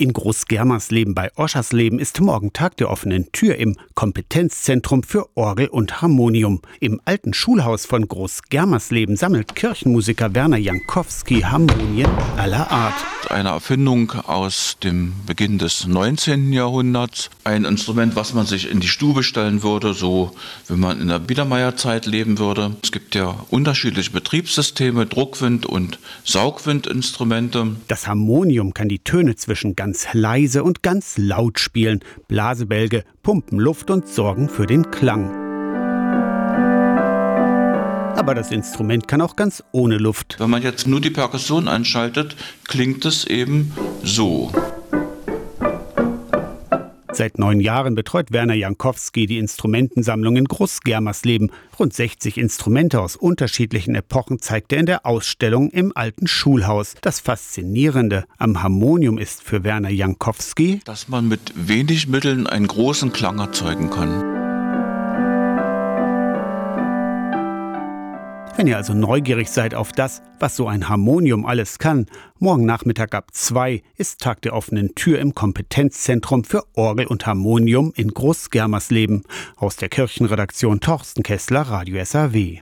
In Großgermersleben bei Oschersleben ist morgen Tag der offenen Tür im Kompetenzzentrum für Orgel und Harmonium. Im alten Schulhaus von Großgermersleben sammelt Kirchenmusiker Werner Jankowski Harmonien aller Art. Eine Erfindung aus dem Beginn des 19. Jahrhunderts. Ein Instrument, was man sich in die Stube stellen würde, so wenn man in der Biedermeierzeit leben würde. Es gibt ja unterschiedliche Betriebssysteme, Druckwind- und Saugwindinstrumente. Das Harmonium kann die Töne zwischen ganz ganz leise und ganz laut spielen. Blasebälge pumpen Luft und sorgen für den Klang. Aber das Instrument kann auch ganz ohne Luft. Wenn man jetzt nur die Perkussion anschaltet, klingt es eben so. Seit neun Jahren betreut Werner Jankowski die Instrumentensammlung in Großgermersleben. Rund 60 Instrumente aus unterschiedlichen Epochen zeigt er in der Ausstellung im alten Schulhaus. Das Faszinierende am Harmonium ist für Werner Jankowski, dass man mit wenig Mitteln einen großen Klang erzeugen kann. Wenn ihr also neugierig seid auf das, was so ein Harmonium alles kann, morgen Nachmittag ab 2 ist Tag der offenen Tür im Kompetenzzentrum für Orgel und Harmonium in Großgermersleben. Aus der Kirchenredaktion Torsten Kessler, Radio SAW.